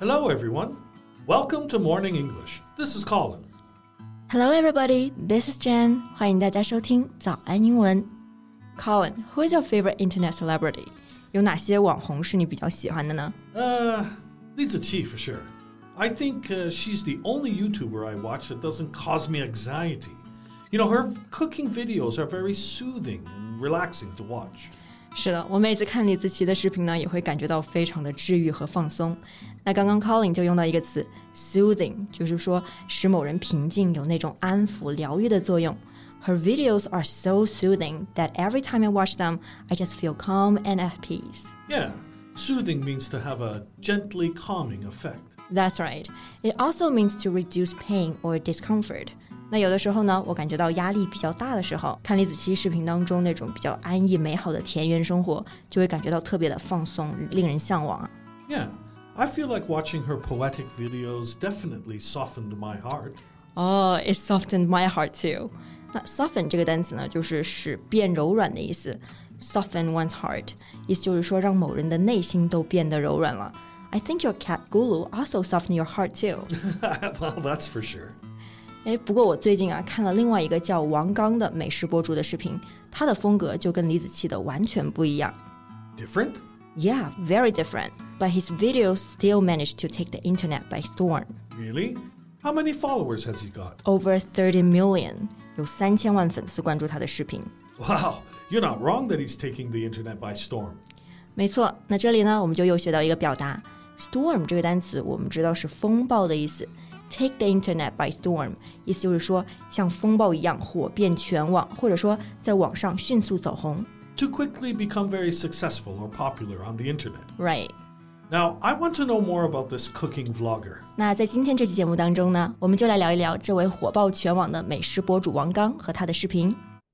Hello, everyone. Welcome to Morning English. This is Colin. Hello, everybody. This is Jen. 欢迎大家收听早安英文。Colin, who is your favorite internet celebrity? 有哪些网红是你比较喜欢的呢？ Uh, Lisa Chi for sure. I think uh, she's the only YouTuber I watch that doesn't cause me anxiety. You know, her cooking videos are very soothing and relaxing to watch. 是的，我每次看李子柒的视频呢，也会感觉到非常的治愈和放松。那刚刚 Colin 就用到一个词 soothing，就是说使某人平静，有那种安抚、疗愈的作用。Her videos are so soothing that every time I watch them, I just feel calm and at peace. Yeah, soothing means to have a gently calming effect. That's right. It also means to reduce pain or discomfort. 那有的时候呢，我感觉到压力比较大的时候，看李子柒视频当中那种比较安逸美好的田园生活，就会感觉到特别的放松，令人向往啊。 Yeah, I feel like watching her poetic videos definitely softened my heart. 哦、i t softened my heart too. 那 soften 这个单词呢，就是使变柔软的意思。Soften one's heart，意思就是说让某人的内心都变得柔软了。I think your cat Gulu also softened your heart too. well, that's for sure. 哎，不过我最近啊看了另外一个叫王刚的美食博主的视频，他的风格就跟李子柒的完全不一样。 Different? Yeah, very different. But his videos still managed to take the internet by storm. Really? How many followers has he got? Over 30 million，有三千万粉丝关注他的视频。 Wow, you're not wrong that he's taking the internet by storm. 没错，那这里呢，我们就又学到一个表达，storm 这个单词，我们知道是风暴的意思。 Take the internet by storm，意思就是说像风暴一样火遍全网，或者说在网上迅速走红。 To quickly become very successful or popular on the internet. Right。 Now, I want to know more about this cooking vlogger. 那在今天这期节目当中呢，我们就来聊一聊这位火爆全网的美食博主王刚和他的视频。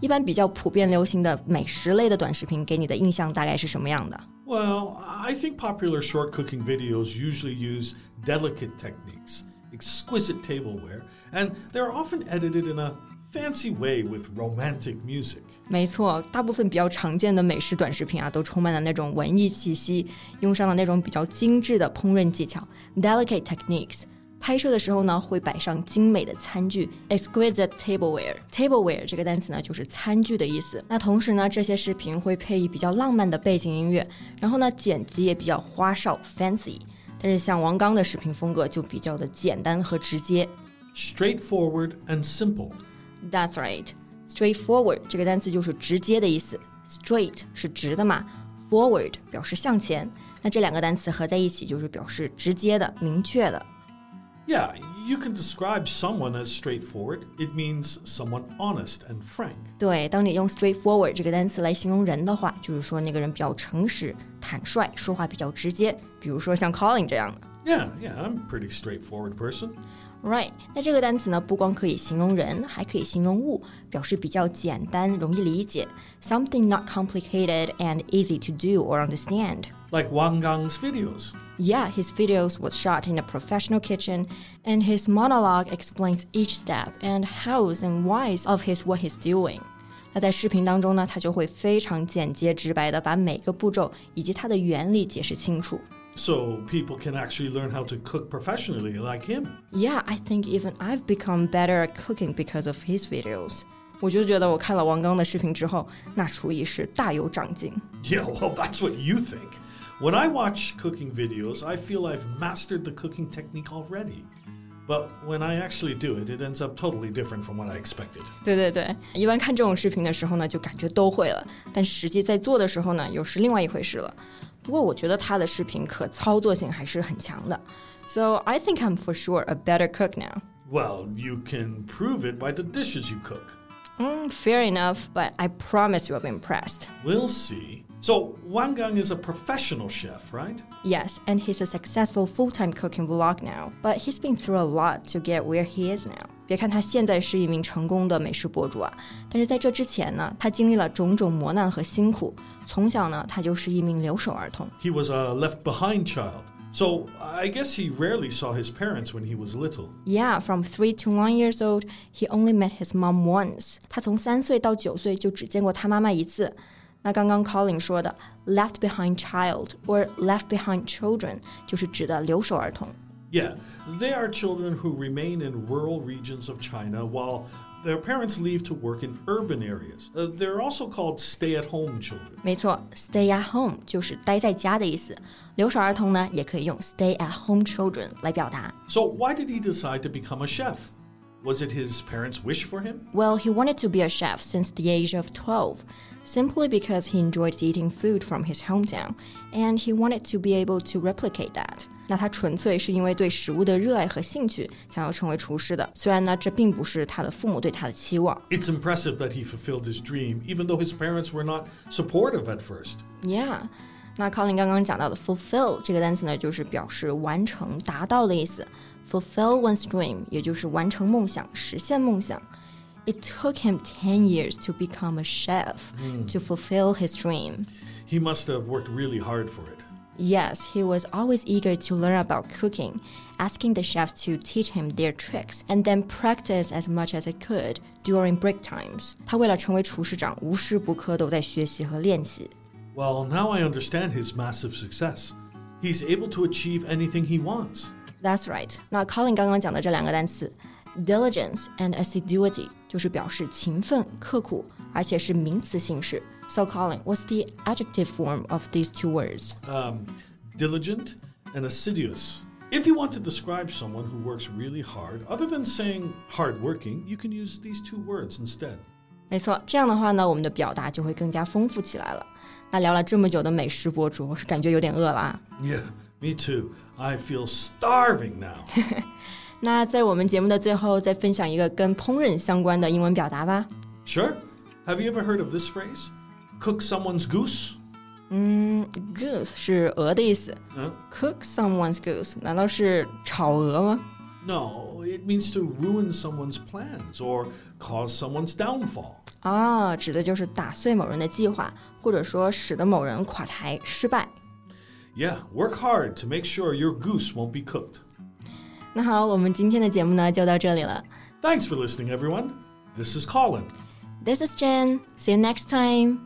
一般比较普遍流行的美食类的短视频，给你的印象大概是什么样的？ Well, I think popular short cooking videos usually use delicate techniques, exquisite tableware, and they're often edited in a fancy way with romantic music. 没错，大部分比较常见的美食短视频啊，都充满了那种文艺气息，用上了那种比较精致的烹饪技巧 （delicate techniques）。 拍摄的时候呢，会摆上精美的餐具 （exquisite tableware）。tableware 这个单词呢，就是餐具的意思。那同时呢，这些视频会配以比较浪漫的背景音乐，然后呢，剪辑也比较花哨 （fancy）。但是像王刚的视频风格就比较的简单和直接。Straightforward and simple. That's right. Straightforward 这个单词就是直接的意思。Straight 是直的嘛，forward 表示向前。那这两个单词合在一起就是表示直接的、明确的。Yeah, you can describe someone as straightforward. It means someone honest and frank. 对，当你用 straightforward 这个单词来形容人的话，就是说那个人比较诚实、坦率，说话比较直接。比如说像 Colin 这样的。 Yeah, yeah, I'm a pretty straightforward person. Right，那这个单词呢，不光可以形容人，还可以形容物，表示比较简单、容易理解，something not complicated and easy to do or understand。 Like Wang Gang's videos. Yeah, his videos was shot in a professional kitchen, and his monologue explains each step and hows and whys of his what he's doing. 那在视频当中呢，他就会非常简洁直白的把每个步骤以及它的原理解释清楚。 So people can actually learn how to cook professionally like him. Yeah, I think even I've become better at cooking because of his videos. 我就觉得我看了王刚的视频之后，那厨艺是大有长进。 Yeah, well, that's what you think. When I watch cooking videos, I feel I've mastered the cooking technique already. But when I actually do it, it ends up totally different from what I expected. 对对对，一般看这种视频的时候呢，就感觉都会了，但实际在做的时候呢，又是另外一回事了。 不过我觉得他的视频可操作性还是很强的。So I think I'm for sure a better cook now. Well, you can prove it by the dishes you cook. Mm, fair enough, but I promise you'll be impressed. We'll see. So, Wang Gang is a professional chef, right? Yes, and he's a successful full time cooking vlog now, but he's been through a lot to get where he is now. 别看他现在是一名成功的美食博主啊，但是在这之前呢，他经历了种种磨难和辛苦。从小呢，他就是一名留守儿童。 He was a left behind child. So I guess he rarely saw his parents when he was little. Yeah, from three to one years old, he only met his mom once. 他从三岁到九岁就只见过他妈妈一次。那刚刚 Colin 说的 left behind child or left behind children 就是指的留守儿童。 Yeah, they are children who remain in rural regions of China while their parents leave to work in urban areas. Uh, they're also called stay at home children. 没错，stay at home 就是待在家的意思。留守儿童呢，也可以用 stay at home children 来表达。 So, why did he decide to become a chef? Was it his parents' wish for him? Well, he wanted to be a chef since the age of 12, simply because he enjoyed eating food from his hometown, and he wanted to be able to replicate that. 那他纯粹是因为对食物的热爱和兴趣，想要成为厨师的。虽然呢，这并不是他的父母对他的期望。 It's impressive that he fulfilled his dream, even though his parents were not supportive at first. Yeah，那 Colin 刚刚讲到的 fulfill 这个单词呢，就是表示完成、达到的意思。Fulfill one's dream，也就是完成梦想、实现梦想。It took him ten years to become a chef to fulfill his dream. He must have worked really hard for it. Yes, he was always eager to learn about cooking, asking the chefs to teach him their tricks, and then practice as much as he could during break times. 他为了成为厨师长，无时不刻都在学习和练习。 Well, now I understand his massive success. He's able to achieve anything he wants. That's right. 那 Colin 刚刚讲的这两个单词，diligence and assiduity，就是表示勤奋、刻苦，而且是名词形式。 So Colin, what's the adjective form of these two words? Um, diligent and assiduous. If you want to describe someone who works really hard, other than saying hardworking, you can use these two words instead. 没错，这样的话呢，我们的表达就会更加丰富起来了。那聊了这么久的美食博主，我是感觉有点饿了啊。 Yeah, me too. I feel starving now. 那在我们节目的最后，再分享一个跟烹饪相关的英文表达吧。 sure. Have you ever heard of this phrase? Cook someone's goose? Goose 是鹅的意思 Huh? ，cook someone's goose 难道是炒鹅吗？ No, it means to ruin someone's plans or cause someone's downfall. 啊，指的就是打碎某人的计划，或者说使得某人垮台失败。 Yeah, work hard to make sure your goose won't be cooked. 那好，我们今天的节目呢就到这里了。 Thanks for listening, everyone. This is Colin. This is Jen. See you next time.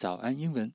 早安英文。